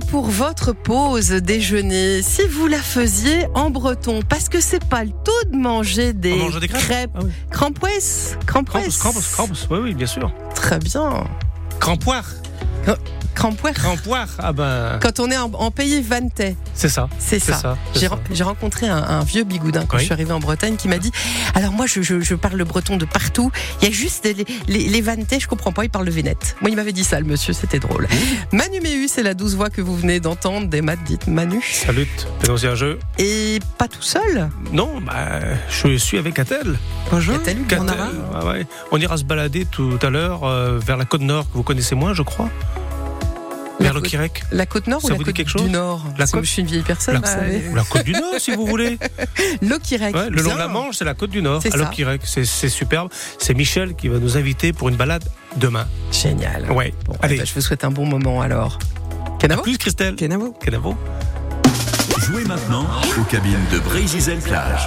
Pour votre pause déjeuner, si vous la faisiez en breton, parce que c'est pas le tout de manger des, On mange des crêpes crêpes. Ah oui. Oui, oui, bien sûr. Très bien. Crampoire. Crampoire, ah ben, Quand on est en, en pays vantais, c'est ça. c'est ça. J'ai rencontré un, un vieux bigoudin quand Oui. je suis arrivée en Bretagne qui m'a dit Alors moi, je, je- je parle le breton de partout. Il y a juste les, les, les vantais, je comprends pas, il parle le vénette. Moi, il m'avait dit ça, le monsieur, c'était drôle. Manu Méhu, c'est la douce voix que vous venez d'entendre des maths dites Manu. Salut, c'est un jeu. Et pas tout seul. Non, bah, je suis avec Atel. Bonjour. Catel, Bernard ah ouais. On ira se balader tout à l'heure euh, vers la côte nord que vous connaissez moins, je crois. La Vers le Quirec. La côte nord Ça ou la vous côte quelque du nord La côte- Je suis une vieille personne, La, vous savez. la côte du nord, si vous voulez. L'Okirek. Ouais, le long de la Manche, c'est la côte du nord. Ça. L'Okirec. C'est superbe. C'est Michel qui va nous inviter pour une balade demain. Génial. Ouais. Bon, Allez. eh ben, je vous souhaite un bon moment alors. Kenavo Plus Christelle. Kenavo Kenavo. Jouez maintenant aux cabines de Brésil Plage.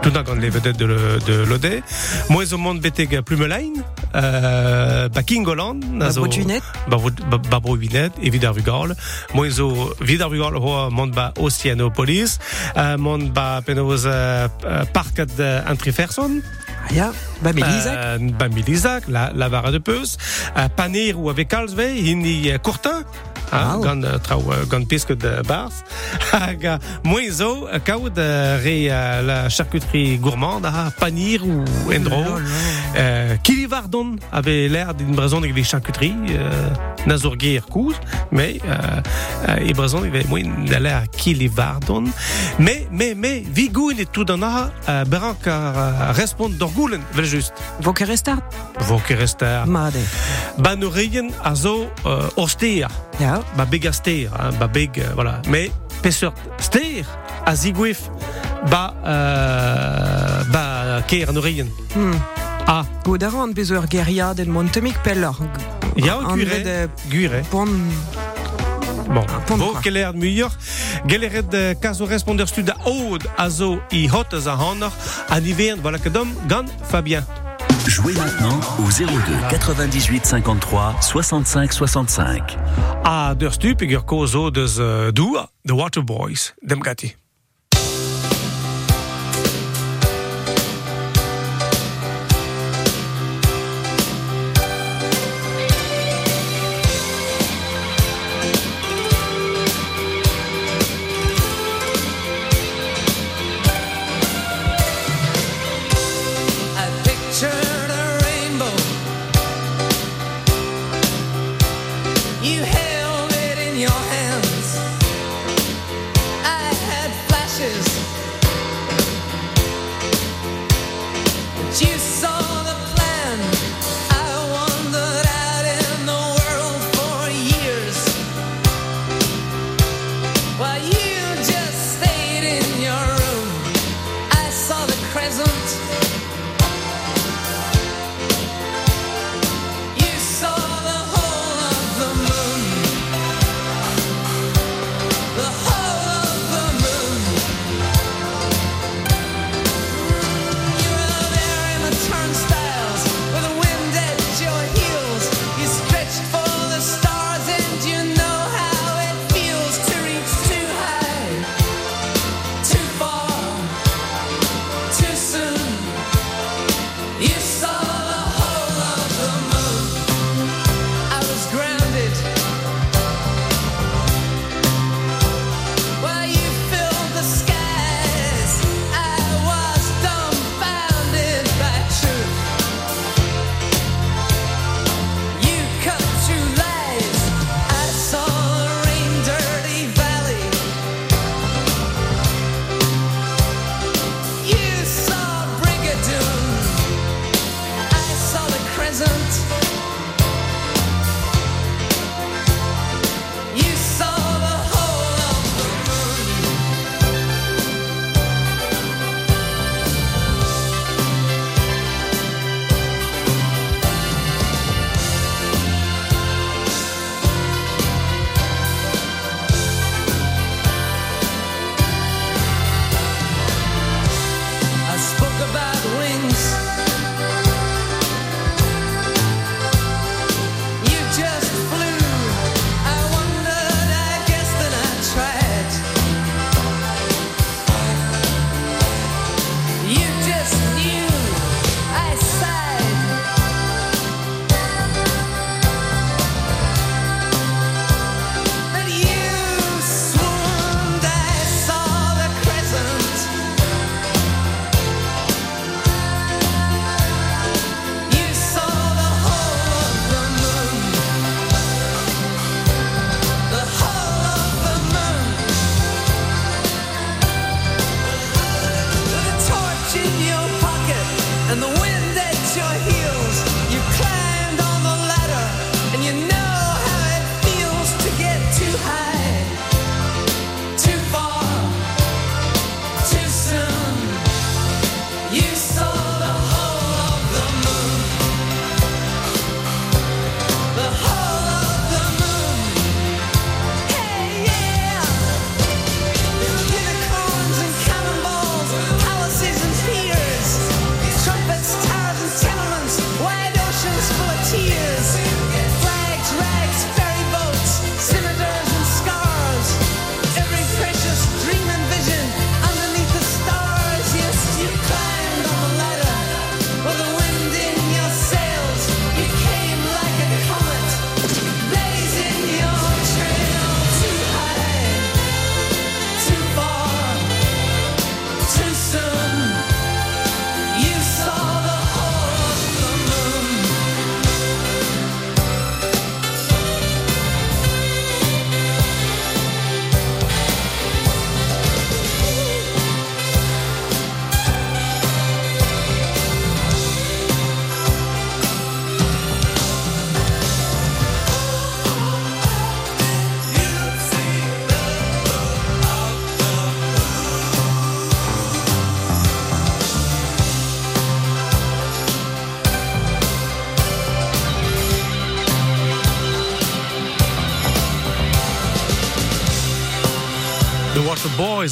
ja mooi zo mond de boemen banodet alors uh, waren nodet petramen mooi zo mond ba be konk a gana de ke falve tout a gant levedet de, le- de lode mooi zo mond betig plumelein uh, ba Oceanopolis, mont ba penoz uh, uh, parket uh, Antriferson, Ah la, la vara de peus, uh, Paner ou avec Courtin. Gant uh, gant pesket de bars. Hag uh, moin zo kaout re la charcuterie gourmande a panir ou endro. Euh, Kilivardon avait l'air d'une brezon avec des charcuteries, euh, court, mais euh, euh, et brezon il avait moins l'air Kilivardon. Mais, mais, mais, Vigoun et tout dans a, euh, Berank euh, répond d'orgulen, vel juste. Voke restart? Vos restèrent. Made. Banurien a zo euh, ostea, Ja. Ba a hein, ba big, euh, voilà. Mais, peseur a zigwif, ba, euh, ba norien. Hmm. Ah, Goed aan bezor geria den montemik peller. Ja, Andre gure, de gure. Bon, pon bo keller muier, geleret de caso responder stud a oud a zo i hot a ivern, voilà que dom, gan Fabien. Jouez maintenant au 02 98 53 65 65. A der stup eger ko The Water Boys, dem gati.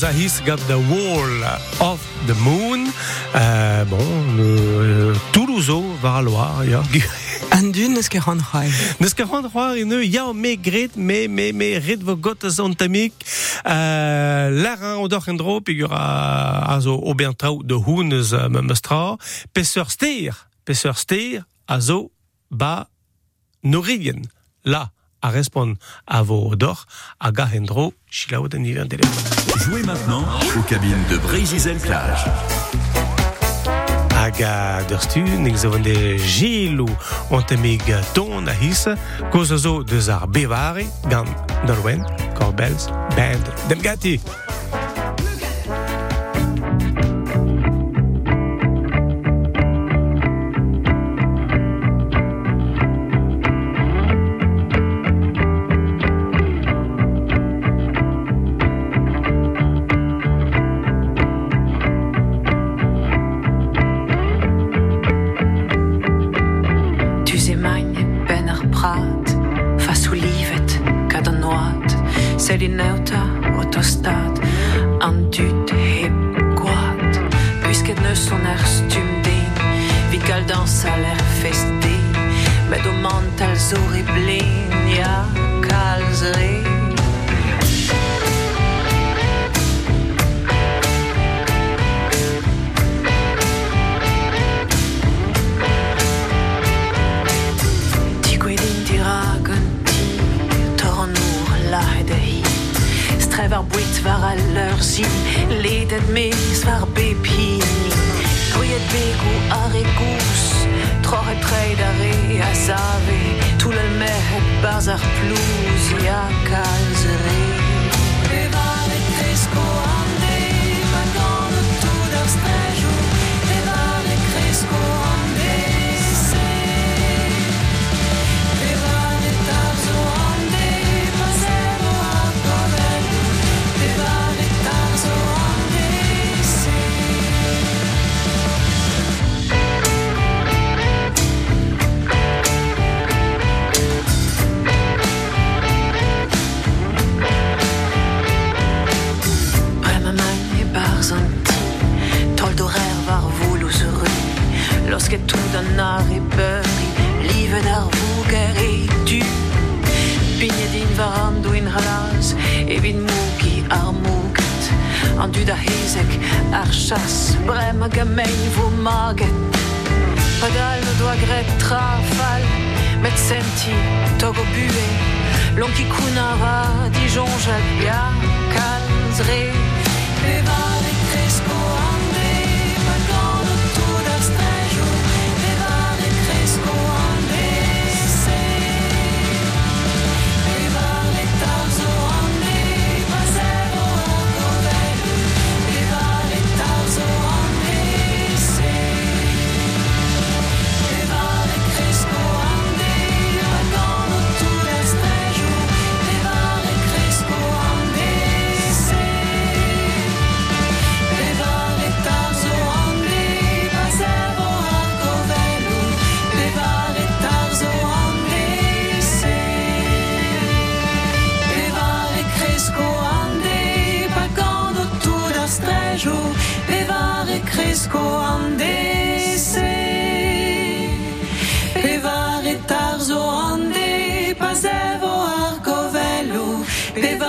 His got the wall of the moon. Euh, bon, euh, Toulouse var a loir, ja. An dun eus ket ran c'hai. Neus ket c'hoant c'hoar ene ya me gret, me, me, me ret vo got a zon tamik. Euh, Lar an o d'oc'h en dro, pegur a, a zo ober traoù de hounez me mestra. Peseur steer, peseur steer, a zo ba norigien. La, a respond a vo d'oc'h, a ga en dro, an iver dele. Jouez maintenant aux cabines de Brésil-Plage. Hag a derstu, nek zo ou ontemig ton a his, koz zo Norwen, Corbels, Band, dem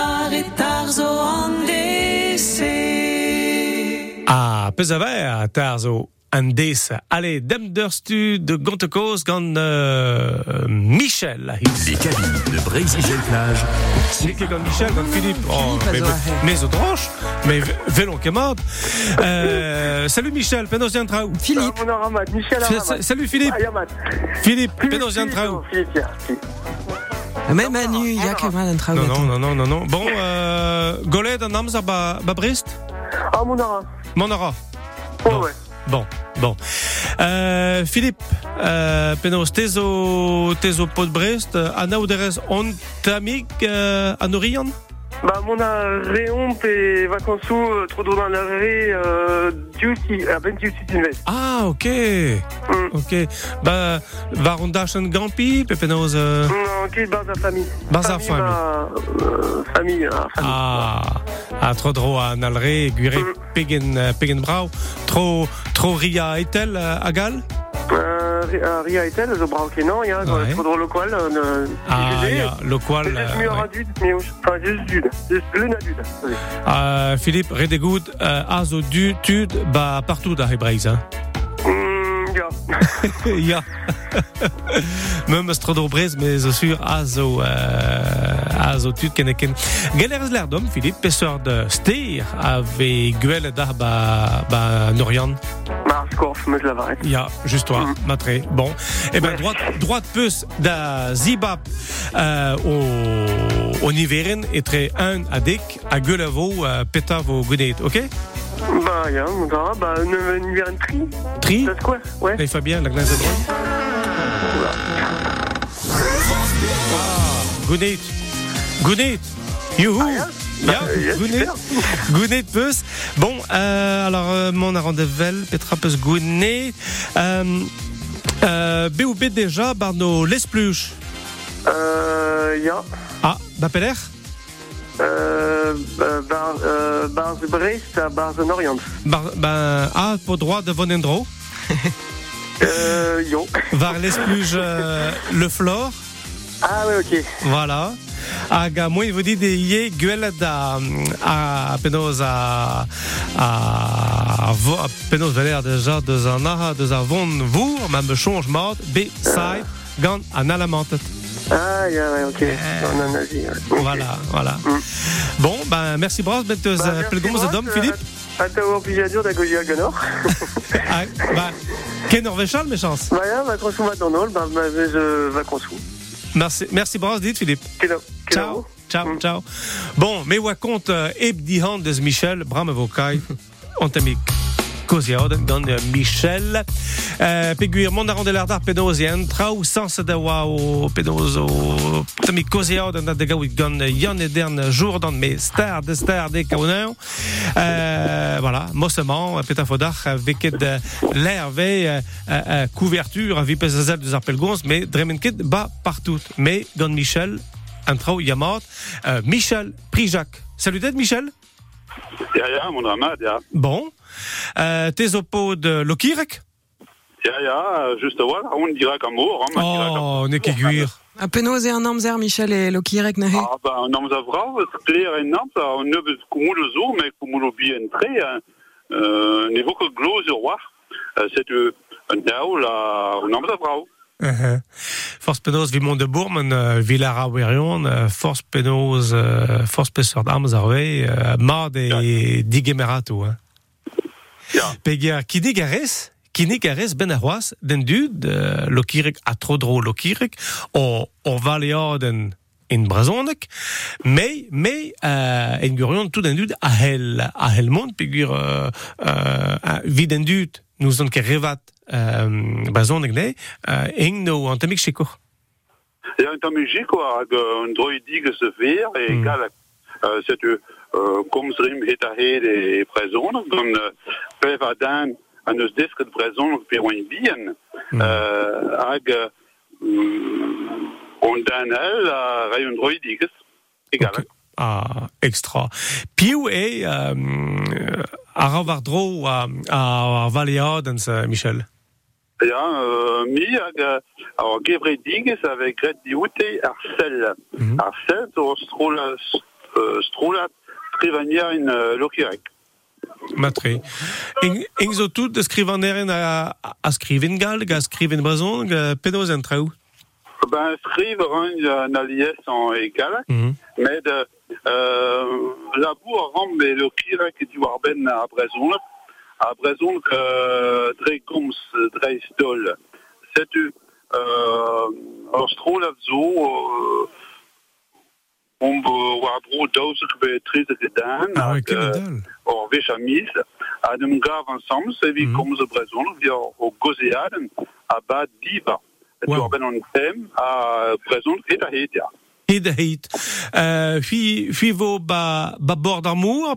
Levare tarzo ande, se. A peus a ver, tarzo an des. Allez, dem derstu de gontekoz gant euh, Michel. Les cabines de Brésil-Plage. C'est que gant Michel, gant Philippe? Oh, mais, mais droch, mais velon kemad. Euh, salut Michel, penaos yan traoù. Philippe, Ah, Michel sa- Salut Philippe. Ah. Philippe, Philippe, penaos même Manu, ya ket mat an Non, traoù. non, non, non, non, non. Bon, euh, goled an amzer ba, ba Brest Ah, mon Ara. Mon ara. Oh, Non. ouais. Bon, bon. Euh, Philippe, euh, penaos tezo, tezo pot Brest, euh, an aouderez on tamig euh, an Bah, mon réon et vacances euh, trop dans la euh, à ben duty invest. Ah, ok. Mm. Ok. Bah, waarom daar een gampi, pepenoze? Non, ok, bas à famille. À bah, euh, famille, ah, famille. Ah, ah, trop dro a nalre, gure Mm. pegen, euh, pegen brau. Trop, trop ria etel, euh, agal? Euh, euh, Ria et elle, je bras ok, non, il y a Ouais. trop drôle local. Euh, Ah, ja, juste mieux euh, à dude, mais enfin. Euh, Philippe, redegoud, euh, azo du, tud, bah, partout dans Hebreïs, hein. Ja. ja. Même strodro brez, mais je suis azo, euh, azo tud keneken. Galer l'erdom, Philippe, pesseur de steer, avec gueule da, bah, bah, Norian. Me. Ja, juste toi, Mm. matré. Bon. Eh ben, droite, droite puce da Zibap euh, au, au Niveren et très un à Dick, à Guelavo, à Petavo Gunet, ok? Bah, ja, mon gars, bah, une, une tri. Tri? C'est quoi? Ouais. Les Fabien, la glace de droite. Gunet. Gunet. Youhou. Ah, ja, Gunet. super. Gounet Peus. Bon, euh, alors, euh, mon arrondevel, Petra Peus Gounet. Euh, euh, BOB déjà, Barno Lespluche. Euh, ja. Ah, Bapeler Euh, euh, bar, euh, Bars de Brest à Bars de Orient. Bar, ben, ah, pour droit de Vonendro. Euh, yo. Var Lespluche, euh, le Flore. Ah, ouais, ok. Voilà. Aga, moi, il vous dit des yé, gueule da, a, penos a, a, a penos veler déjà deux an aha, deux an von vous, même change mort, B, side, gant, an alamantet. Ah, ouais, ok. On en a dit, ouais. Voilà, voilà. Mm. Bon, ben, merci Bras, benteuse, Bah, merci, pelgomos Ross, Dom, euh, Philippe. À ta au pigeadur d'Agogi à Ganor. Ah, bah, Ken Orvechal, mes chances. Bah, ja, va qu'on va dans Nol, bah, bah, je va. Merci, merci Bras, dites Philippe. Ciao. Ciao, Mm. ciao. Bon, mais wa compte euh, eb di hand Michel, bram vokai, Cosiaud, don euh, Michel. Euh, peguir mon aron de l'ardar penosien, trau sans de penoso, tamic Cosiaud, na de gawit gon yon jour dans mes stars de stars de kauneur. Euh, voilà, de l'herve, euh, euh, couverture, vipezazel appelgons, mais bas partout. Mais don Michel, un trou Yamart. Euh, Michel Prijac. Salut Michel. Ja, ja, mon ja. Bon. Euh, tes oppos de Lokirek. Ja, ja, just voilà, on dirait qu'un mot, hein, on Oh, ne keguir. A penaos e an amzer Michel e lokirek na he. Ah, bah, on a vrao, c'est clair et ça, on ne veut kumulo zo, mais bien très, hein. Euh, niveau que glos au roi, euh, c'est un dao, là, on a Uh. Force penoz vimont de bourmen uh, villar force penoz, force peseur d'armes arve, uh, mad e yeah. digemerato. Hein. Yeah. Peg Qui kidig a res, kinig a res ben a c'hoaz, den dud, uh, a tro dro lokirek, o, o valeo den en brazonek, mais, mais, uh, en gurion tout den dud a hel, a hel mont, pegur, uh, uh, vid en dud, nous on ket euh, ba zon egne, euh, eng no an tamik chiko. E an tamik chiko hag an droi dig se fer, e mm. gal uh, setu uh, komzrim het a hed e prezon, gant uh, pev adan an eus desket prezon per oan bihan, mm. uh, hag um, on dan el a rai an droi e gal. Okay. Ah, extra. Piou e um, a ravar a, a, a valead Michel Ja, euh, mi, avec, euh, alors, Gevredigis, avec Gret Dioute, euh, Strola, Trivania, in euh, Lokirek. Matre. Eng, eng zo tout de skrivaneren a, a skriven galg, a skriven brazon, a penos en trau. Ben, euh, ram à Que dre goms, dre stol. C'est tu, euh, alors strol av zo, euh, om wardro daouzek be triz gedan, euh, or vech a mis, a dem gav ensemble, c'est Mhm. comme ze Brezon, vi o gozeaden, a bad diva. Et a het, ja. Hid a hit. Euh, fi, fi vo ba, ba bord d'amour,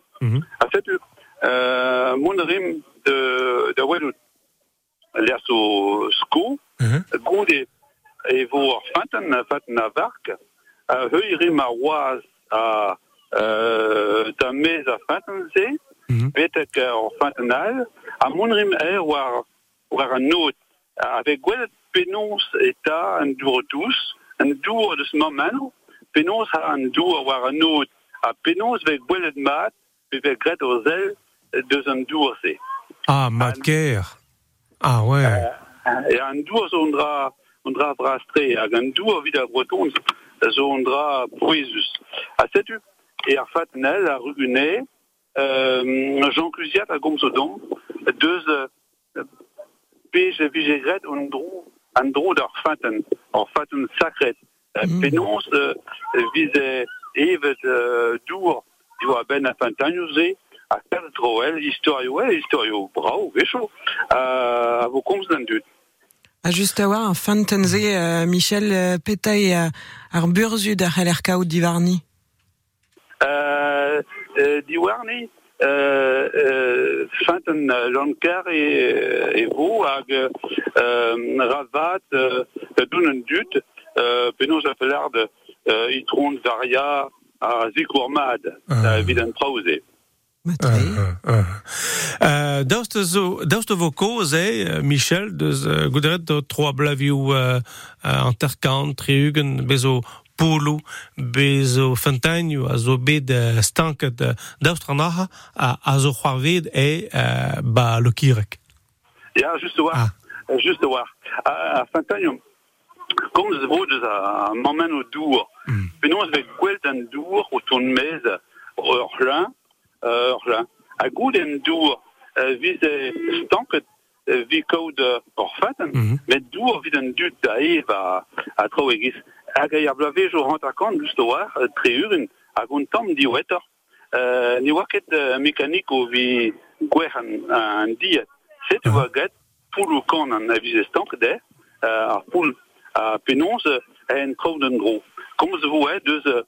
de, de, de a oaz a euh, da mez a fanten se, Mhm. betek ar fanten al, a mon rim e war, war an not, avec gwelet penons eta an dour tous, an dour deus mamano, penons ha an dour war an not, a penons vek gwelet mat, pe vek gret o zel deus an dour se. Ah, mat ker. Ah, ouais. E an dour zo on dra, on dra vrastre, hag an dour vid a breton zo on dra bruizus. A setu, e ar fatnel, a rugune, euh, Jean Clusiat a gom zo don, deus euh, pej vije gret an dro, an dro d'ar faten, ar faten sakret. Euh, Mm. Penons euh, vize evet euh, dour, dio a ben a fantanioze, a kar troel, historio, e, historio, bravo, vecho, a vo komz d'an dut. A just a war, an fantenze, euh, Michel, euh, petai euh, ar burzud ar c'heller kaout divarni. Euh, euh, Diwarni, euh, euh, euh, e, e vo hag euh, ravat euh, dun an euh, penaos a pelard euh, itron varia a zikourmad vid an traoze. Matre. Uh, uh. daoust zo, daoust vo koz, eh, Michel, deus uh, goudret do troa blaviou uh, uh, an terkant, triugen, bezo polo, bezo a zo bet stanket daoust an aha, a, zo c'hoarved e ba lo kirek. Just war. Just war. A, komz vrogez a mamen o dour. Mm. Penaos bet gwelt an dour o ton mez ur là, ur là. A gout en dour uh, viz e stanket uh, vi kaout uh, ur faten, mm met dour vid an dut da ev a, a trao egiz. Hag eo blavej o rent akant, just o war, tre uren, hag on tamm di wetter. Uh, Ni oa ket uh, mekanik o vi gwer an, an diet. Set oa get, poul o kan an aviz estank de, uh, ar poul euh, en an gro. Komz vo e deus, euh,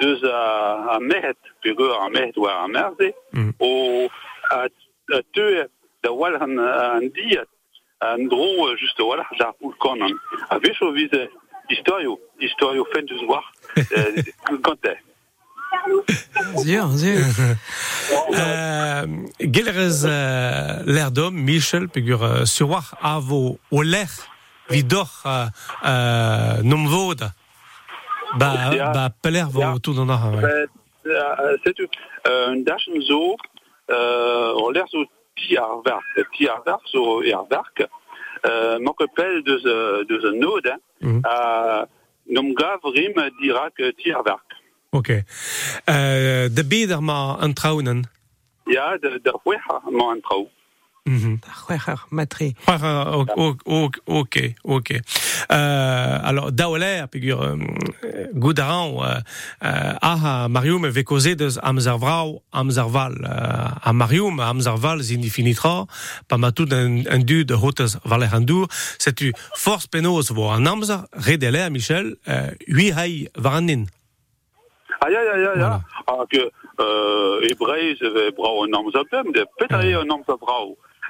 deus a, a mehet, peogwir a mehet war a merze, Mhm. o a, a teu da wal an, an diet, an dro euh, just poul. A historio, historio fentus war, euh, kante. Zur, zur. Uh, Gelerez uh, l'erdom, Michel, pegur uh, surwar a vo o ler vidor uh, uh, nom vod. Ba, Ja. ba peler Ja. tout an aha. ouais. Euh, c'est un dachen zo on l'air zo ti ar vark ti ar vark zo e ar vark euh, man pel deus euh, deus un nod hein, Mhm. euh, nom gav rim dirak euh, ti ar vark Ok. De beder ma an traunen. ya de de hweha man an trao Ah, ok, ok. Euh, alors, daoler, pegur, euh, goudaran, euh, aha, Marium e vekoze deus amzervrau, amzerval. Euh, a Marium, amzerval, zindifinitra, pa matout un, un du de hotez valer an dour, setu force penos vo an amzer, redele, Michel, euh, hui hai varanin. ah ya ya ya ya Voilà. ah que euh, ve brau an amza bem de petai an amza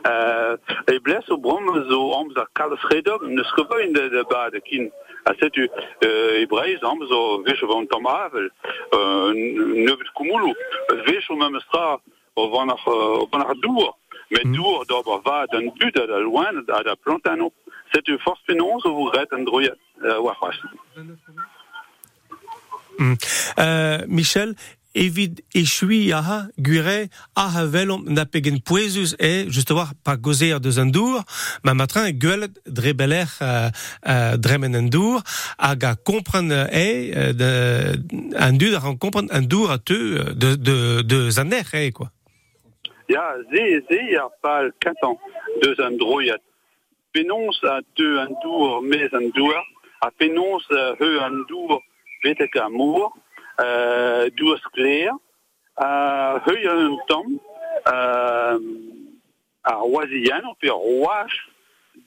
brau euh, e bles o brom zo amza kalf redom ne skrevoin de, de bad kin euh, van tam avel euh, nevet kumulu vech o mem stra dour. Mais Mm. loin plantano. Setu force penons o vous euh, war Mm. Euh, Michel, evit echui aha gure aha velom na pegen poezus e justement pa gozer deus an dour ma matrin gwelet dre beler euh, euh, dremen an dour hag a kompren e euh, de, an dud a ran kompren an dour a teu euh, de, de, de zaner e quoi. Ja, ze, ze, ja, pal kantan deus an droiat. Penons a deux an dour mez an dour, a penons a heu an dour vetek dour skler, a tom, euh, a roisian, on fait roach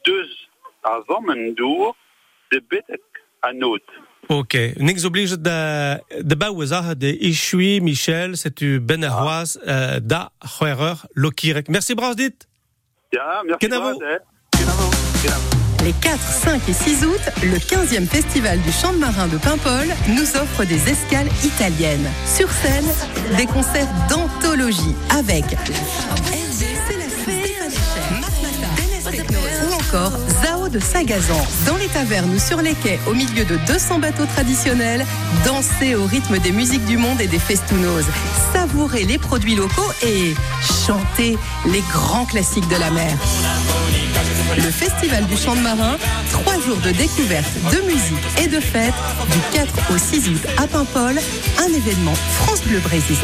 deus a dour de betek a not. Ok, n'ex oblige de, de ba ouz aha de echui Michel, setu ben ar c'hoaz euh, da c'hoereur lokirek. Merci bras dit Ja, merci. Kenavo. Kenavo, kenavo. Les 4, 5 et 6 août, le 15e festival du chant de marin de Paimpol nous offre des escales italiennes. Sur scène, des concerts d'anthologie avec ou encore Zao de Sagazan. Dans les tavernes ou sur les quais, au milieu de 200 bateaux traditionnels, dansez au rythme des musiques du monde et des festounos. Savourez les produits locaux et chantez les grands classiques de la mer. Le Festival du chant de marin, trois jours de découverte, de musique et de fête, du 4 au 6 août à Paimpol, un événement France Bleu Brésil.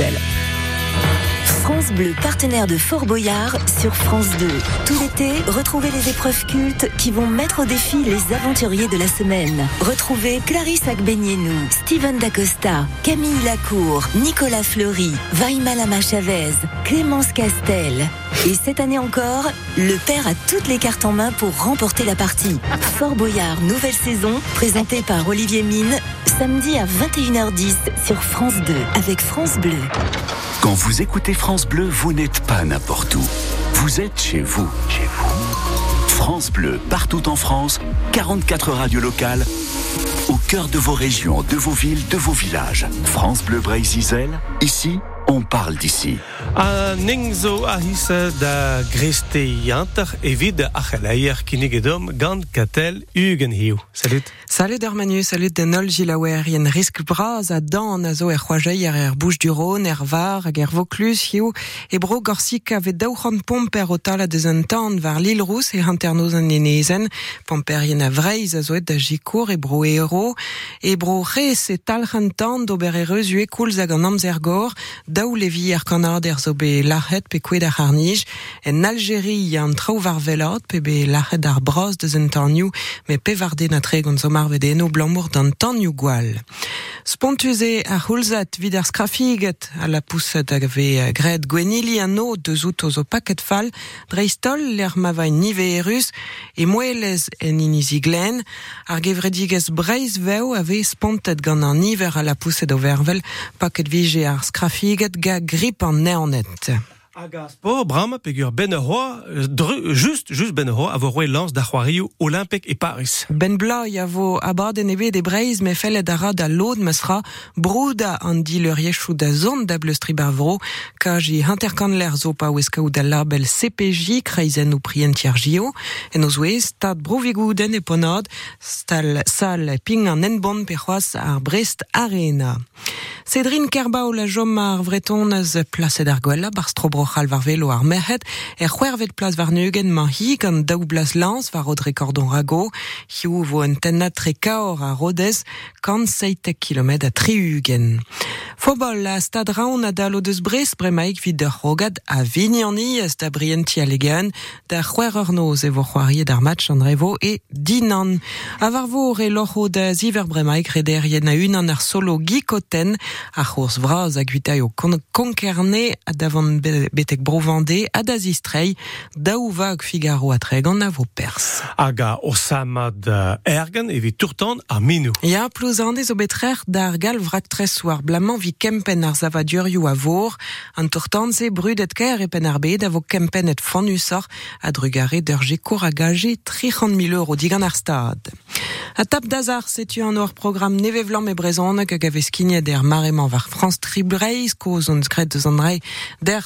France Bleu, partenaire de Fort Boyard sur France 2. Tout l'été, retrouvez les épreuves cultes qui vont mettre au défi les aventuriers de la semaine. Retrouvez Clarisse Agbenienou, Steven Dacosta, Camille Lacour, Nicolas Fleury, Vaima Lama Chavez, Clémence Castel. Et cette année encore, le père a toutes les cartes en main pour remporter la partie. Fort Boyard, nouvelle saison, présentée par Olivier Mine, samedi à 21h10 sur France 2 avec France Bleu. Quand vous écoutez France Bleu, vous n'êtes pas n'importe où. Vous êtes chez vous. France Bleu, partout en France, 44 radios locales, au cœur de vos régions, de vos villes, de vos villages. France Bleu Brésil, ici, on parle d'ici. Da greste yantar evit a c'heleier kinigedom gant katel ugen hiu. Salut. Salut salut de nol gilawer, yen risk braz a dan a zo er c'hoajei ar er bouche du Rhône, er var, hag er Vaucluse, hiu, e bro gorsik daouc'han pomper o tal a deus tan var l'île rousse e hanternoz an enezen, pomper yen a vreiz a zoet da jikour e bro ero, e e tan d'ober reus ue koulz hag an amzer gor, daou levi er kanard er zo be lachet pe koued ar harnij, en Algérie an traoù var velot pe be lachet ar bros deus un tanioù, me pe varde na tre gant zo marvedeno blamour d'an tanioù gwal. Spontuze ar hulzat vid ar skrafiget a la pousset hag ve gred gwenili an deus o zo paket fall, dreistol l'er ma vain nive erus e moelez en inizi glen, ar gevredigez breiz veo ave spontet gant an niver a la pousset o vervel, paket vije ar skrafiget ga grip an neonet. Hag a sport bram pegur ben a c'hoa, euh, dru- just, just ben a c'hoa a vo roe lance da c'hoarioù Olympique e Paris. Ben bloi a vo abad en ebe de breiz me fellet a ra da lod mesra brouda an di leur yechou da zon da bleustri bavro ka ji interkan l'er zo pa oueska ou da label CPJ kreizen ou prientier gio en o zoe stad brovigouden e ponad stal sal ping an enbon pe c'hoaz ar Brest Arena. Cédrine Kerbao la jom ar vretonez placed ar strobrochal var velo ar merhet er c'hwervet plas var nugen ma hi gant daou blas lans var od rekordon rago hiou vo un tennat tre kaor a rodez kant seitek kilomet a triugen. Fobol a stad raon a dal o deus bres bremaik vid ur rogad a vignani ez da brienti alegan da c'hwer ur noz e vo c'hoariet ar match an revo e dinan. A var vo re locho da ziver bremaik rederien a unan ar solo gikoten a c'hours vraz a guitai o kon konkerne a davant betek brovande a da zistrei daou vag Figaro a treg an a vo pers. Hag a osamad ergen evit turtan a minou. Ya plus an zo betrer d'ar gal vrak tres war blamant vi kempen ar zavadurioù a vor, an tourtanze brudet ker e pen ar bet a vo kempen et fanusor a drugare a gaje 300.000 euro digan ar stad. A tap d'azar setu an oar program neve vlam e brezon hag a gavez der marement var France Tribreiz ko zon skret deus an der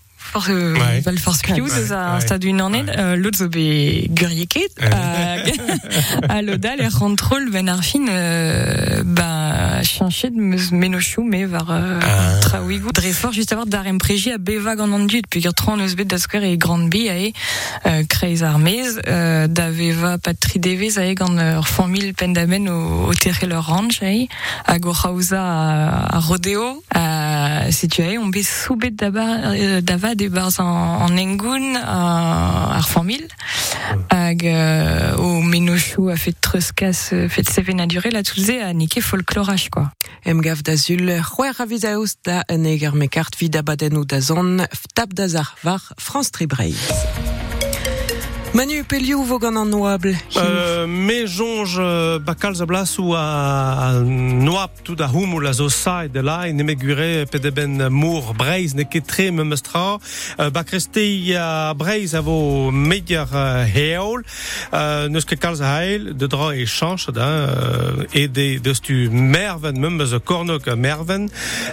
For, euh, Ouais. val force piou Ouais, deus a ouais. stadu une année, l'autre zo be gurieket, hag a lodal rentrol ben ar fin, ba, chanchet meus menochou me var traouigou. Dre fort just avoir dar empreji a bevag an an dud, puis tron eus bet da skwer e grand bi a e, kreiz ar mez, da veva patri devez a e gant ur famil pendamen o, o terre leur ranch a e, hag o c'haouza a, a rodeo, a, setu a e, on be soubet daba, euh, dava de barz an, an engoun a, ar famil, hag euh, o menochou a fet treuskas, euh, fet seven a duré la touze a nike folkloraj, quoi. Em gav da zul c'hwer a vizaos da en eger me kart vid abadennou da zon tab da zar var France Tribreiz. Manu Pelliou vo gant an noable. Euh, me jonge euh, bakal za blasou a, a noap tout a houm ou la zo sa e de la e neme gure pe de ben mour breiz ne ket tre me mestra euh, bak reste a breiz a vo mediar euh, heol euh, neus ket kalz a heil de dra e chanch da euh, e de deus tu merven me meus a kornok a merven.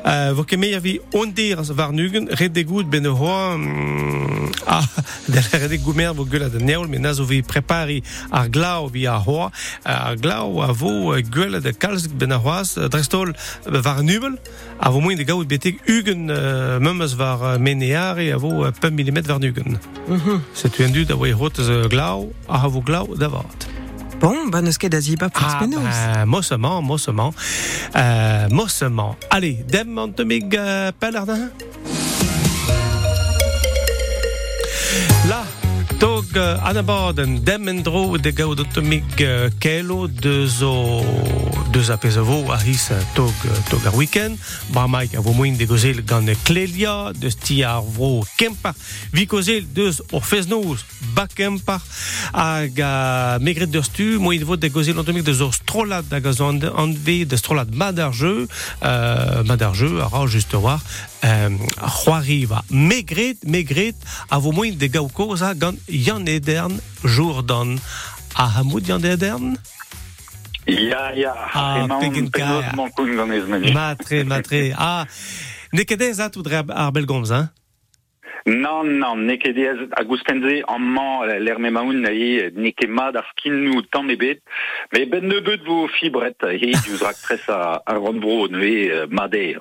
Euh, vo ket meier vi ondir var nugen red de gout ben hoa mm, ah, de la red de goumer vo gueula de neol men nazo vi prepari ar glau vi a hoa. Ar glau a vo euh, gueula de kalzik ben a hoaz euh, drestol euh, var nubel. A vo moin de gaout betek ugen euh, memes var euh, meneare a vo euh, 5 mm var nugen c'est tu endu da vo e hot euh, glau a vo glau da vat. Bon, ba neus ket da ziba prez Ah, penaos. bah, mossement, mossement, euh, mossement. Allez, dem an temig pelardin Là, tog euh, anabaden dem en dro de temig euh, kelo de zo de za pesevo a his euh, tog tog ar weekend. Ba maik a vo moin de gozel gant e klelia de sti ar vro kempar vi gozel deus or feznouz ba kempar hag a megret d'ur stu moin vo de gozel an temig de zo strolad da gaz an an ve de strolad mad ar jeu euh, mad ar jeu a ra just war euh, c'hoari va megret megret a vo moin de gao koza Yann Edern Jourdan a hamoud Yann Edern? Ya, ya. Ah, penaos kaya. Matre, matre. Ah, ne kedez a tout ar belgomz, hein? Non, non, neke diez a gouspenze amman l'er me maoun na e neke mad ar ebet, me ben ne beut vo fibret he diouz rak tres a, made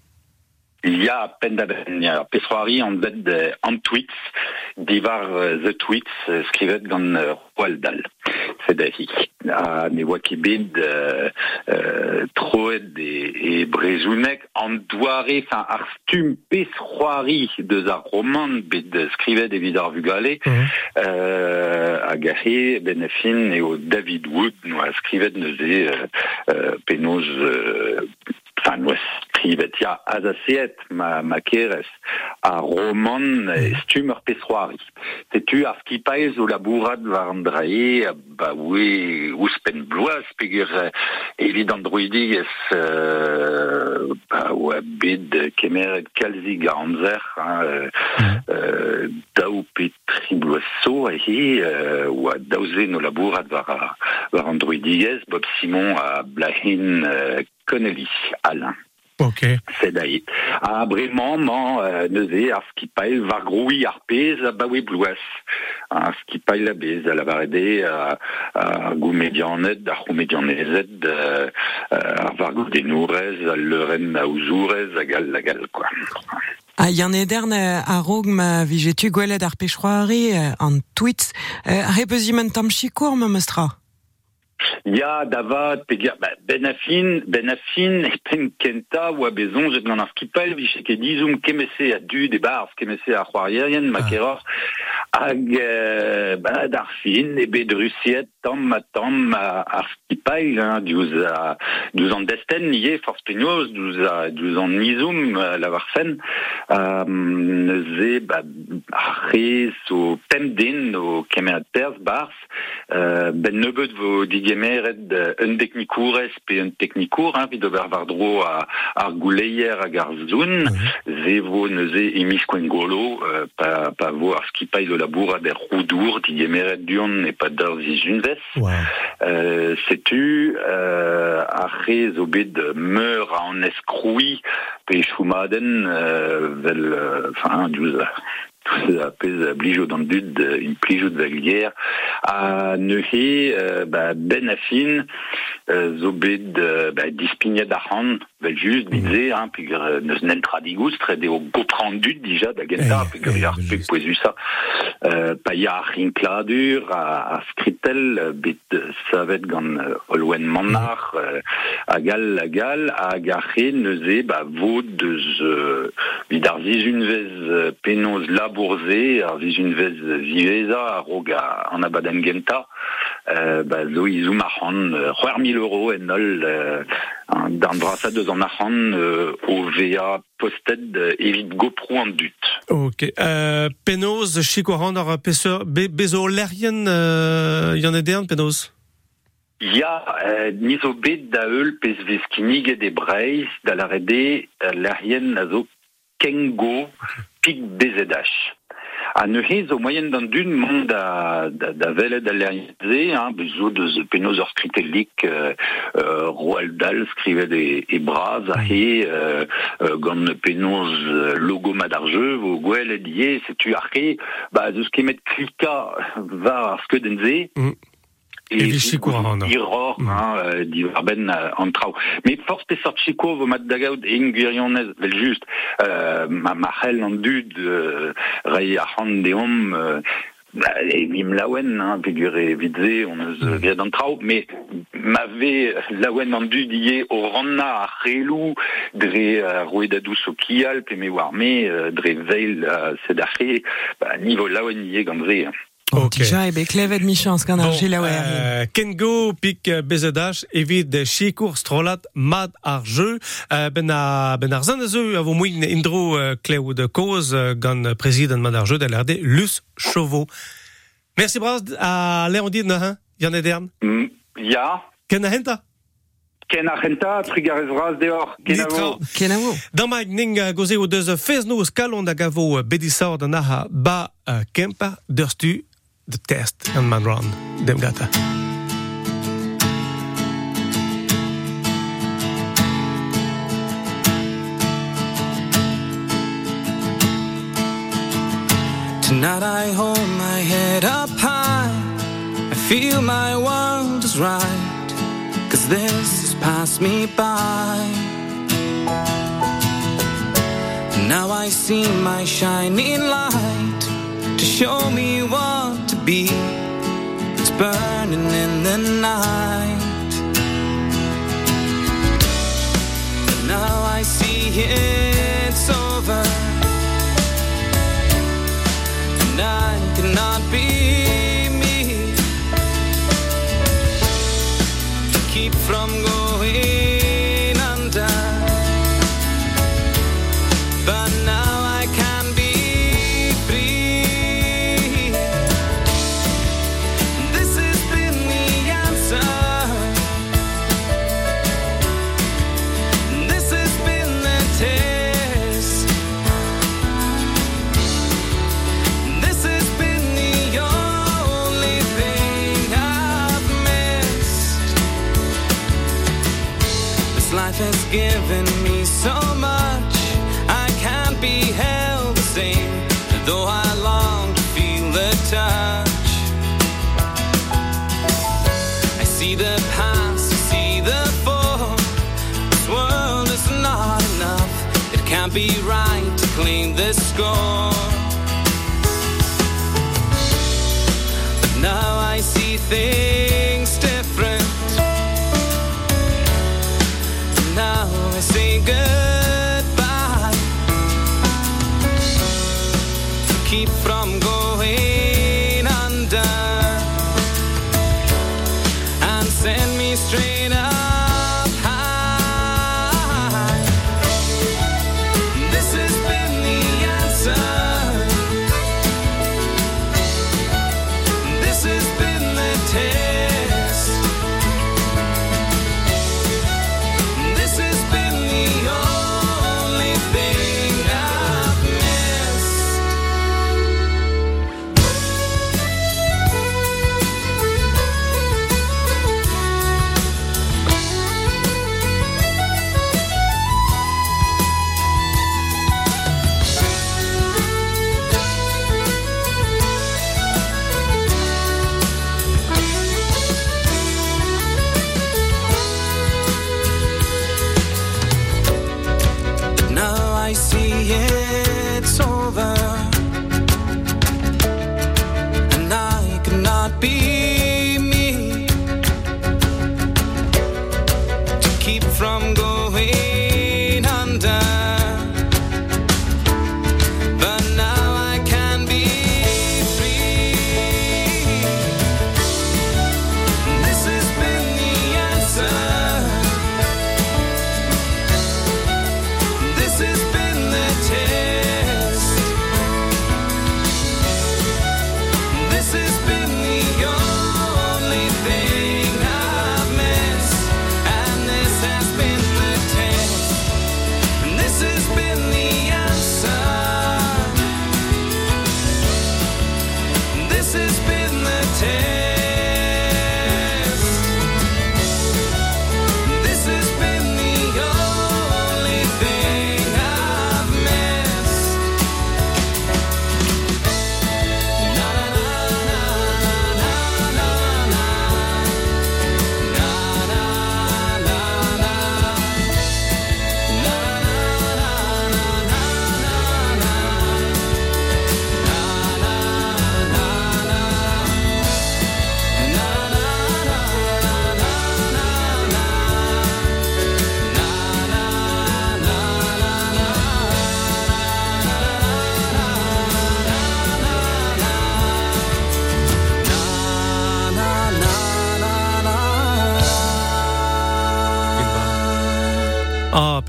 Yann Edern. Ya pen da ben, ya pesroari an bet de an tweets, divar uh, the tweets uh, skrivet gant Roald Dahl. C'est da hi. A ne oa ket bet uh, troet e, e brezounek an doare, fin ar stum pesroari deus ar roman bet skrivet evit ar vugale, Mhm. euh, a ben e eo David Wood no a skrivet neuze uh, uh, penoz uh, Enfin, noa skrivet ya azaseet ma, ma kerez a roman e stum ur pesroari. Setu ar skipaiz o labourat war an drae, ba oe ouspen bloaz peger euh, evit an droidigez euh, ba oa bet kemeret kalzig a amzer, hein, euh, euh, daou petri bloaz so a he, euh, oa daouze no labourat war, war an droidigez, Bob Simon a blahin euh, Connelly, Alain. Ok. Sedaït. A bremañ, man, euh, neuze, ar skipail var groui ar pez a bawe blouaz. Ar skipail a bez, a lavarede, a, a goumedianet, ar roumedianezet, euh, euh, ar var goudenourez, a leuren a ouzourez, a gal, a gal, quoi. A Yann Edern euh, a rog ma vijetu gwelet ar pechroari euh, an tweets. Euh, Ar repeuzimen tam chikour me mestra. Ya Davad Pegia bah, Ben Affin Ben Affin Pen Kenta ou Abezon jet gant ar skipal vi cheke dizoum kemese a du de bars kemese a c'hoarierien makeror hag euh, bah, d'ar fin e bet rusiet tam ma tam a- ar skipal hein, diouz a diouz an desten lié force peignoz diouz a diouz an nizoum euh, la varfen euh, neuze bah, ar rez o pemden o kemet pers bars euh, ben nebeut vo digemeret euh, un technikourez pe un technikour, hein, vid ober war dro a, ar gouleier hag ar zoun, ze vo neuze emis kwen golo, euh, pa, pa vo ar skipail de labour roudour, digemeret duon e pa d'ar zizunvez. Euh, Setu, euh, ar rez o bet meur a an eskroui pe choumaden, euh, vel, euh, enfin, diouz a a blijo d'an dud, une plijo de vaglière, a neuhe euh, bah, ben affin, euh, zo bet bah, vel just, bizé, hein, puis euh, neus nen tradigous, tre de o gopran dud dija da genta, puis gri ar pe poezu sa, euh, pa ya ar rinkladur, a, a skritel, bet savet gant olwen manar, euh, a gal, a gal, a garre neuze, bah, vod deus, euh, vid ar euh, penoz labourze, ar zizunvez viveza, ar rog a- an abaden genta, euh, bah, zo izoum ar c'han, euh, c'hwer mil euro en ol, euh, d'an drasa deus an ar c'han, euh, o posted evit gopro an dut. Ok. Euh, Penoz, chikoran ar peseur, be, bezo lerien, euh, y'en a dern, Penoz Ya, euh, nizo bet da eul pez vez kiniget e breiz da la rede l'arien a zo kengo pik bezedach. A neuhez o moyen d'an dun mont da, da, da velet da l'arienze, hein, bezo deus penoz ur skritelik euh, euh, Roald Dahl skrivet e, e braz a he euh, euh, gant penoz euh, logo mad ar jeu, vo gwell et ie, setu ar he, ba zeus kemet klika va ar skedenze, E an. Iror, hein, euh, divarben euh, an trao. Mais force pe sort chiko vo mat dagaout en gwirionez, vel just, euh, ma mahel an dud, euh, rei deom, euh, bah, e vim lawen, hein, pegur e vidze, on eus mm. viad an trao, mais ma ve lawen an dud ie o ranna ar relou, dre uh, roedadous o kial, pe me war me, euh, dre veil sedache, bah, niveau lawen ie gandre. Hein. Ok. Ja, ebe klevet mi chans gant ar jelaouer. Euh, Kengo pik euh, bezedach evit chikour strolat mad ar jeu euh, ben a ben ar zan a vo mouin indro euh, kleo de koz euh, gant prezident mad ar jeu da lerde Lus Chauveau. Merci bras a l'air on dit na hein Yann Edern. Mm, ya. Ken a henta Ken a renta, trigarez vraz deor, ken a vo. Ken a vo. Dan ma ning goze o deus fez no skalon da gavo da naha ba kempa derstu de test an man run dem gata. Tonight I hold my head up high. I feel my world is right. Cause this has passed me by. Now I see my shining light to show me what to be. It's burning in the night. But now I see it's over. And I cannot be me. To keep from going thing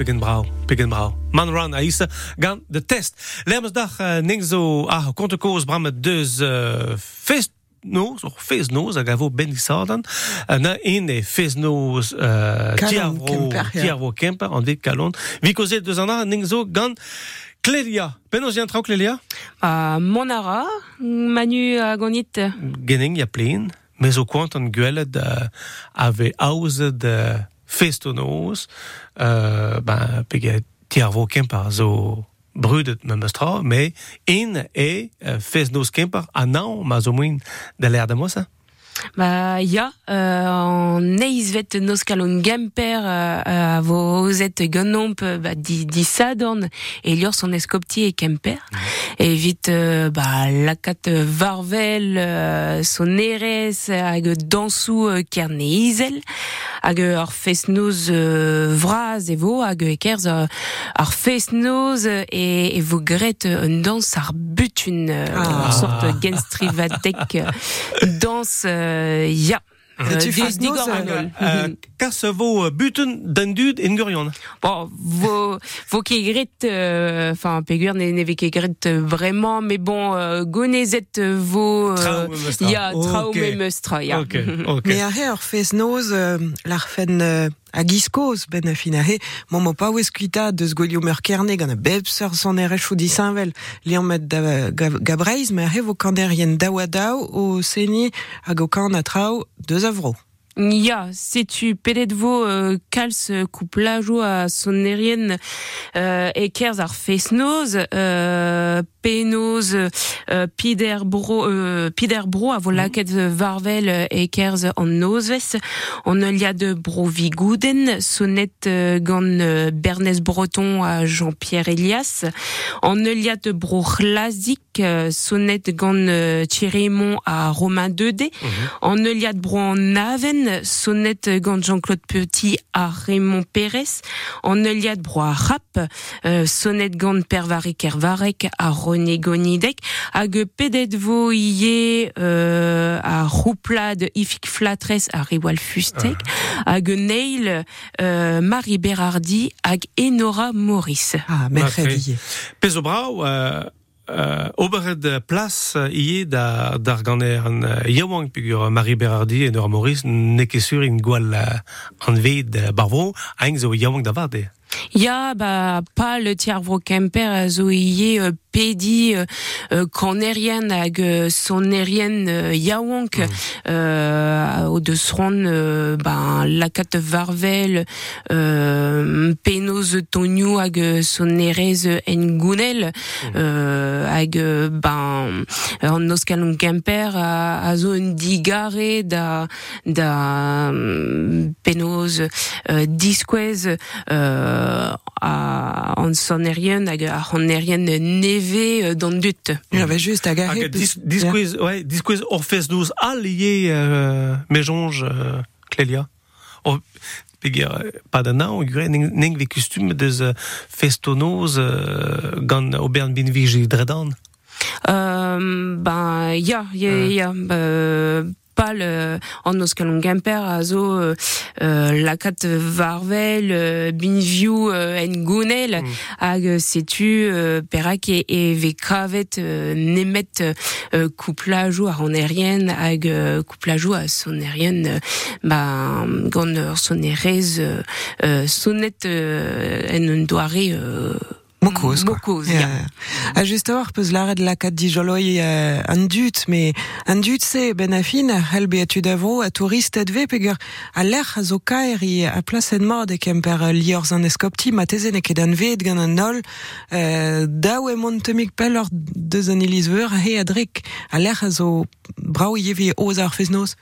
Pegenbrau, Pegenbrau. Man run Aïssa, gan de test. Lemsdag eh, Ningzo, ah, kontekoos bram deus fest nos, or fez nos, hag in e fez nos kemper, an dit kalon, deus ana, ningzo gan Clélia. Ben Clélia? Ah, Monara, manu uh, gonit. Ya plin, mezo kwant an gwelet Fest-noz euh, ben, peget tiarvo kempar zo brudet me mestra, me in e fest noz kempar a naon ma zo moin da l'air da mosa. Ba, ja, euh, an neizvet nos kalon gemper euh, a vozet ganomp euh, ba, di, di sadorn e lior son eskopti e kemper. E vit euh, ba, lakat euh, varvel euh, son erez hag dansou euh, kerne izel hag euh, ar festnoz euh, vraz e vo hag e kerz euh, ar festnoz e, e vo gret euh, un dans ar butun euh, Ah. sorte genstrivatek euh, dans euh, euh, euh, il y kas vo buten den dud Gurion. Bon, vo, vo ket gret, euh, enfin, pegur ne, ve vraiment, mais bon, euh, gonezet euh, vo, euh, ya, trao Ok. me meustra, ya. Ok, ok. Ur fez noz euh, l'ar fen euh, a giskoz ben a fin momo pa oez kuita deus gwelio meur kerne gant a bebseur son erechou di sainvel liam met da ga, gabreiz me a he vo kanderien dawa daou o seni hag o kan a trao deus avro. Ya, setu pedet vo euh, euh, couplajo a sonerien euh, e kerz ar fesnoz, euh, penoz euh, pider bro, euh, pider bro a vo laket euh, varvel euh, e kerz an nozves. On a de bro vigouden, sonnet euh, gant euh, Bernès Breton a Jean-Pierre Elias. On a de bro chlazik euh, sonnet gant Thierry-Mont à Romain 2D. En Eliade Bron Naven, sonnet gant Jean-Claude Petit à Raymond Pérez. En Eliade Bro à Rap, euh, sonnet gant Pervarek Ervarek à René Gonidek. Hag pedet vo ie euh, à Rouplade Ifik Flatres à Riwal Fustek. Hag Neil euh, Marie Berardi hag Enora Maurice. Ah, mercredi. Pez o brau, euh, euh, oberet plas euh, ie da, d'ar ganer an euh, Marie Berardi et Nora Maurice ne ket sur in gwal euh, an euh, barvro, a zo yaouank da vade. Ya, bah, pas le tiarvro kemper a zo ie euh, pedi euh, euh, kanerien hag euh, sonerien euh, yaouank euh, o de sron euh, ben, lakat varvel euh, penoz tonio hag euh, sonerez en gounel. Euh, hag euh, ben an noskalon kemper a, a zo un digare da da mm, penoz euh, disquez euh, a an sonerien hag a sonerien neve euh, dans dut. J'avais juste à Hag garer. dis, disquez, ouais, disquez or fez nouz al ie euh, mejonge euh, Clélia. Or, peogwir, euh, pas naon, gure, neng, ve kustum deus euh, festonoz euh, gant obern bin viji dredan. Euh, ben, ya, ya, ya, euh, le, en oskalon gemper a zo euh, euh, lakat varvel euh, binview euh, en gounel hag euh, setu euh, perak e, e ve kravet euh, nemet euh, couplajou a ronerien hag euh, couplajou a sonerien euh, ba gant ur sonerez euh, euh, sonnet euh, en euh, Mokoz. Mokoz, Ja. A just a war peus laret la kat di joloi euh, an dut, mais an dut se ben a fin c'hell beatud avro a touristet ve a l'er a zo kaer i a plasen mod e kemper euh, liorz an eskopti ma tezen e ket an gant an nol daou e mont temik pel ur deus an ilizveur a he a drek a l'er a zo brau yevi oz ar fez noz.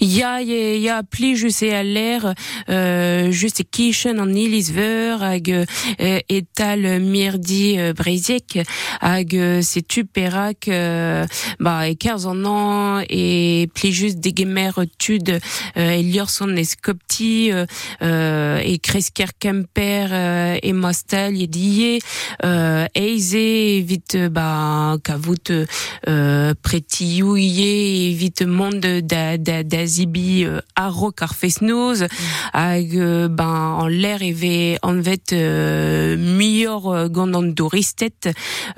Ya, ya, ya pli just e a l'air, euh, just e kichen an ilisveur, hag euh, etal mirdi euh, breziek, hag euh, setu perak, euh, ba, e kerz an an, e pli just degemer tud euh, e lior son eskopti, euh, euh, e kresker kemper euh, e mastal e die, euh, eize evit euh, ba, kavout euh, pretiou ie evit monde da, da, da zibi euh, arro kar fesnoz hag ben en l'air eve an vet euh, mior euh, gant an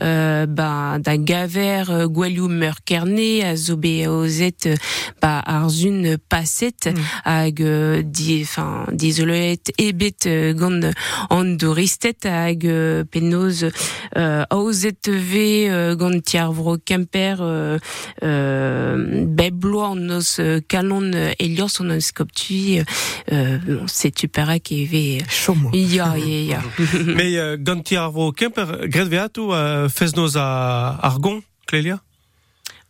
euh, ben da gaver euh, meur kerne a zo be ozet ba ar zun paset hag euh, di, fin, dizolet ebet gant an doristet hag penoz euh, aozet ve euh, tiarvro kemper euh, euh, beblo an nos euh, kalon euh, elior son an skoptui euh, bon, setu perak eve Chomo. ya ya ya Me euh, gant ti ar vro kemper, gret veatou euh, fez noz a Argon, Clélia?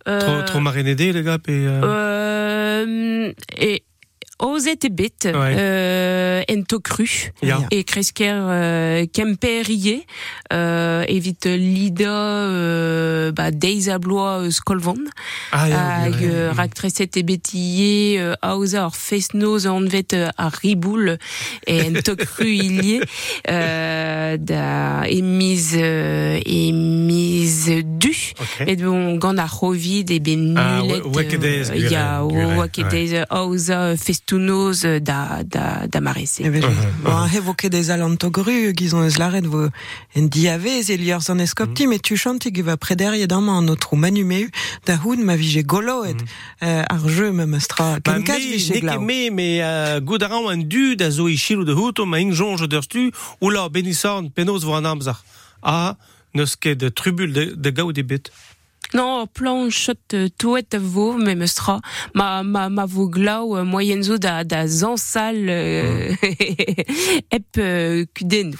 Tro, tro marinede, le gars, et... Euh... Euh, et ozet Ouais. euh, en to cru Ya. e kresker euh, kemperiye euh, evit lida euh, ba deiz a bloa euh, skolvan Ah, ya, hag ouais, ouais. euh, rak treset ebetiye euh, aoza ar fesnoz an vet euh, ar riboul e en to cru ilie euh, da emiz euh, emiz du et bon gant ar rovid e ben Ah, nulet euh, ya aoza festounoz euh, da da da marese Evel. Bon, a evoke des alanto gru, gizon eus laret vo en diavez e liorz an eskopti, Mhm. mais tu chanti va prederie d'amant an autre manumeu, da houn ma vije goloet, euh, ar jeu me Mhm. Ba ken kat me, vije glau. me, me uh, an du da zo i chilou de houto, ma ing jonge d'ur stu, ou la benissan penaos vo an amzar. A, neus ket de trubul de, de gao de. Non, plan shot euh, touet vo me mestra ma ma ma vo glau euh, moyenzo da da zansal euh, ep euh, kudenou.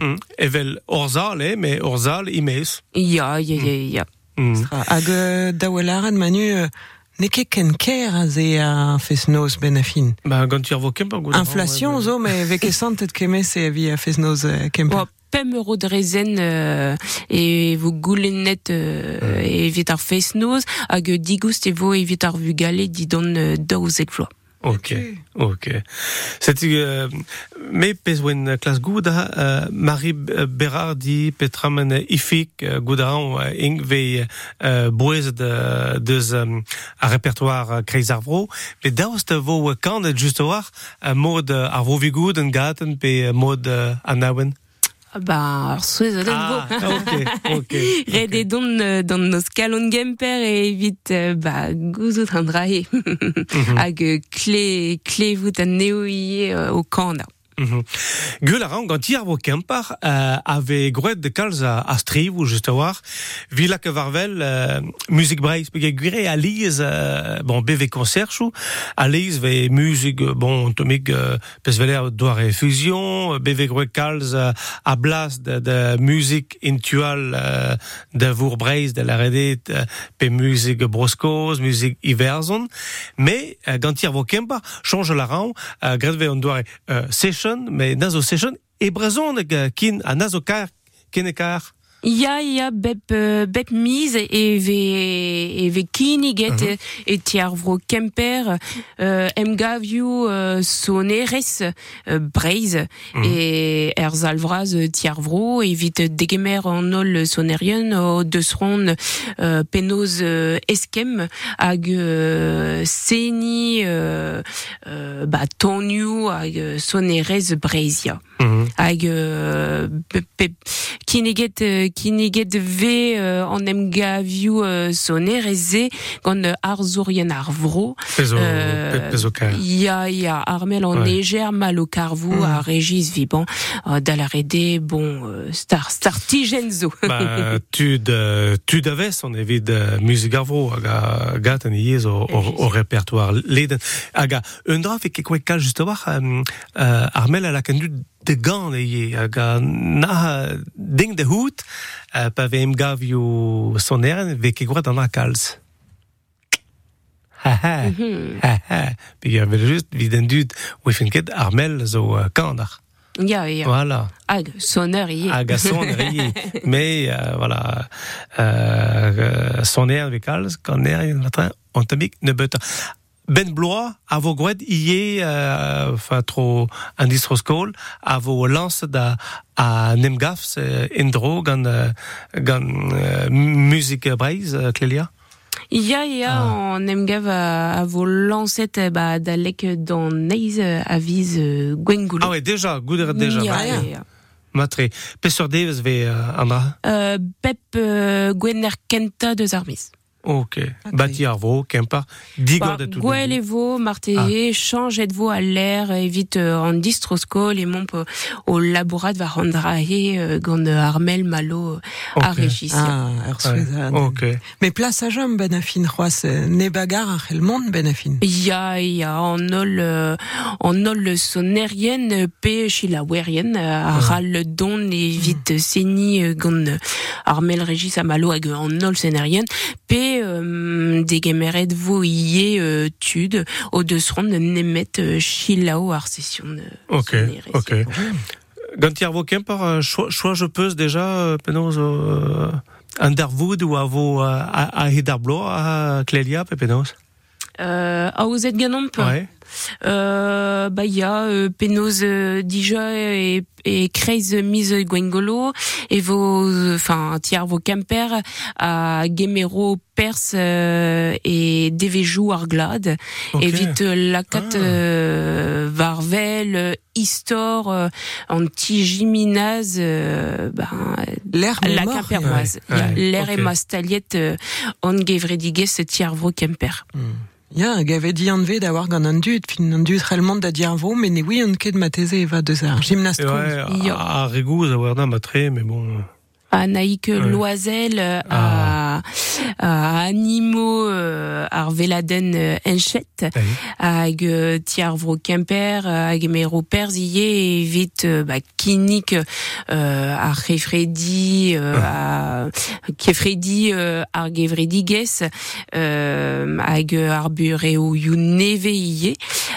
Mm. Evel orzal, eh, me orzal imez. Ya ya ya ya. Mm. Hag euh, da welaren manu, euh, neke ken ker a ze a fez noz ben a fin. Ba gant ar vo kemper gouda Inflation ouais, zo, me veke santet keme se a vi a fez noz kemper. Wa pem euro de rezen euh, et vous goulennet euh, evit ar fes noz hag digoust e vo evit ar vugale di don euh, daouzek vloa. Ok, ok. C'est euh, mais pezwen klas gouda euh, Marie Bérard dit petramen ifik euh, goudaran euh, ing ve euh, bouez de deus euh, a répertoire kreiz arvro. Mais daoust vo kan just war euh, mod euh, vigoud en gaten pe euh, mod euh, anawen Ba, ar souez o Ah, ok, ok. Red e don euh, dans nos kalon gemper e evit euh, ba gouzout an drae hag euh, kle kle vout an neo ie euh, o kanda. Mhm. Gueul a ran gant ir vo kempar euh, ave grouet de kalz a, a striv ou just a war vila ke varvel music breiz pe gure a liz bon beve concerchou a liz ve music euh, bon tomig euh, pes veler doare fusion beve grouet kalz a blas de, de music intual de vour breiz de la redet pe music broskos music iverzon. Mais euh, gant ir vo kempar change la ran gret ve on doare session mais nazo session e brezon euh, kin a nazo kar ken Ya, ya, bep, euh, bep miz e ve, e ve kiniget Mhm. e tiar vro kemper euh, em euh, sonerez euh, breiz Mhm. e er zalvraz euh, tiar vro evit degemer an ol sonerien o deus ron euh, penoz euh, eskem hag euh, seni euh, euh, ba tonioù hag euh, sonerez breizia hag euh, pe- pe- kiniget euh, kiniget ve euh, an em gavioù euh, sonereze gant euh, ar zourien ar vro pezo Euh, pe- pezo kar Ya, ya, armel an Ouais. neger mal au carvou a Régis Viban euh, da la rede bon euh, star star tigenzo. bah, tu de tu d'avais on evit de musique arvro hag a gat an iez au, au, au répertoire leden hag a un dra fe kekwe kal just war um, uh, armel a la de gant e ie hag a na ding de hout uh, pa ve em gavio soneren ve kekwe an a kalz Ha ha. Pe ya vel just vid en dud ou fin ket armel zo kandar. ya, ya. Voilà. Ag, sonner ie. Hag a sonerié. Mais euh, voilà, soner avec kalz, er matin, on tamik ne beuta. Ben bloa, a vo gred ie, euh, fa tro an distroskol, a vo lance da a nemgafs euh, indro gant euh, musique breiz, euh, Clélia? Ya, ya, an em gav a, a vo lancet eh, ba da lek dans neiz euh, aviz euh, gwengoulou. Ah ouais, déjà, gouderet déjà. Bah. Matre. Pesor devez ve andra. Euh, Pep Gwener Kenta de Zarmis. Ok. Bati arvo, kempa, digor Bah, de tout. Gwell et vo, marteye, change et vo à l'air, évite euh, en distroskol et mon po- au laborat va rendrahe euh, euh, Armel Malo euh, à Régis. Ah. Ok. Mais place a jom ben a fin c'hoaz euh, ne bagar ar c'hell mont ben a fin. Ya, ya, en ol, euh, en ol sonerien, euh, pe chilawerien, euh, a ral don et vite seni euh, gant euh, Armel Régis à Malo en ol sonerien, pe euh, degemeret vo ie euh, tud, au deus ron nemet euh, chilao ar session. euh, Ok, ok. Gant ar vo kempar, euh, choix choix je peus déjà, euh, penaos, euh, an der voud ou a vo euh, a, a hid ar blo a Clélia, Euh, a ouzet ganomp Ouais. Euh, bah, il y a euh, Penos euh, Dija et, et Kreis Mise Gwengolo et vos, enfin, tiers vos camper à Gemero Perse euh, et Devejou Arglad. Ok. Et vite euh, la cat Ah. euh, Varvel, euh, Istor, euh, Anti-Jiminaz, euh, ben, L'air la Camperoise. L'air et Mastaliette, euh, on Gevredigues, tiers vos camper. Ya, gavet di an vet a war gant an dud, fin an dud da vo, men ne oui an ket mateze eva deus ar ouais, a, a regouz a war da matre, mais bon. à Naïk Loisel, à, animaux euh, ar veladen euh, enchet hag euh, tiar vro kemper euh, hag emero perziye evit euh, ba kinnik euh, ar refredi euh, a kefredi euh, ar gevredigez euh, hag ar bureo you neve ie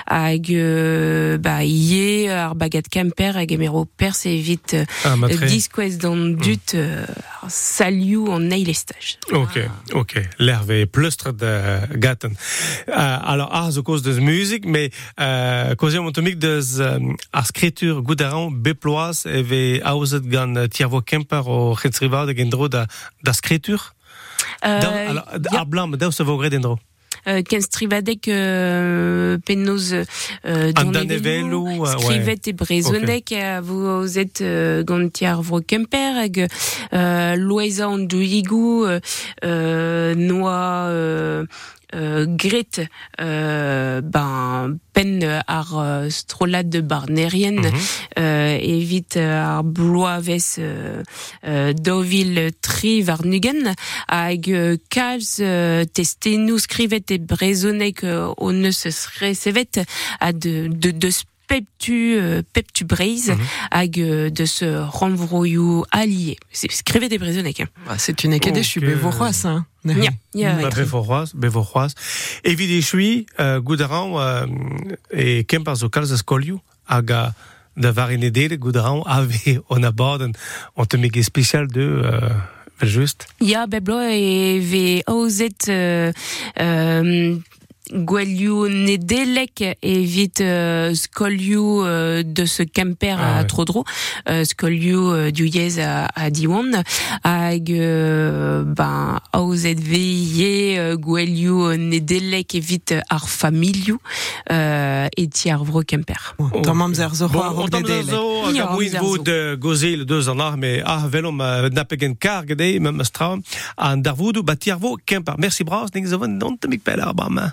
hag euh, ba ie ar bagat kemper hag emero pers evit euh, Ah, diskouez d'an dut euh, ar saliou an eilestaj. Ok, ok. L'hervé plustre de gatten. Uh, alors, ah, zo cause de musique, mais uh, cause on tomik de um, ar skritur goudaran beploaz eve aouzet gant uh, tiarvo kemper o c'hetriva de gendro da, da. Euh, Da, alors, ar blanc, daou se vogre dendro. Euh, ken euh, pennoz euh, danevelou, euh, ouais. skrivet e brezonek vous êtes euh, gantiar vro kemper hag euh, loeza an douigou euh, euh, noa euh, gret euh, ben pen ar euh, strolad de barnerien Mhm. euh, evit euh, ar bloaves euh, euh, dovil tri var nugen hag euh, kalz euh, testennou skrivet e brezonek euh, o neus resevet a de, de, de peptu euh, peptu breiz Mhm. hag euh, de se renvroyou allié c'est skrivet e brezonek hein. Bah, C'est une équité, je suis bévoroise. Hein. Ja, ja, Ba bevoroaz, bevoroaz. Evit e chui, uh, goudaran uh, e kemper zo kalz a skolioù hag da varinedele goudaran ave on aborden on te mege spécial de uh, just. Ya, beblo e ve aozet euh, euh, gwelioù nedelek evit euh, euh, de ce kemper Ah à ouais. Trodro, euh, skolioù euh, du yez à, à Diwan, hag euh, ben euh, gwelioù nedelek evit ar familiou euh, et tiar vro. Dans Mamzer Ja, mouiz vo de an ar, mais ah, velom kar gede, mem an darvoudou. Merci bras, ning zo non te mik bam.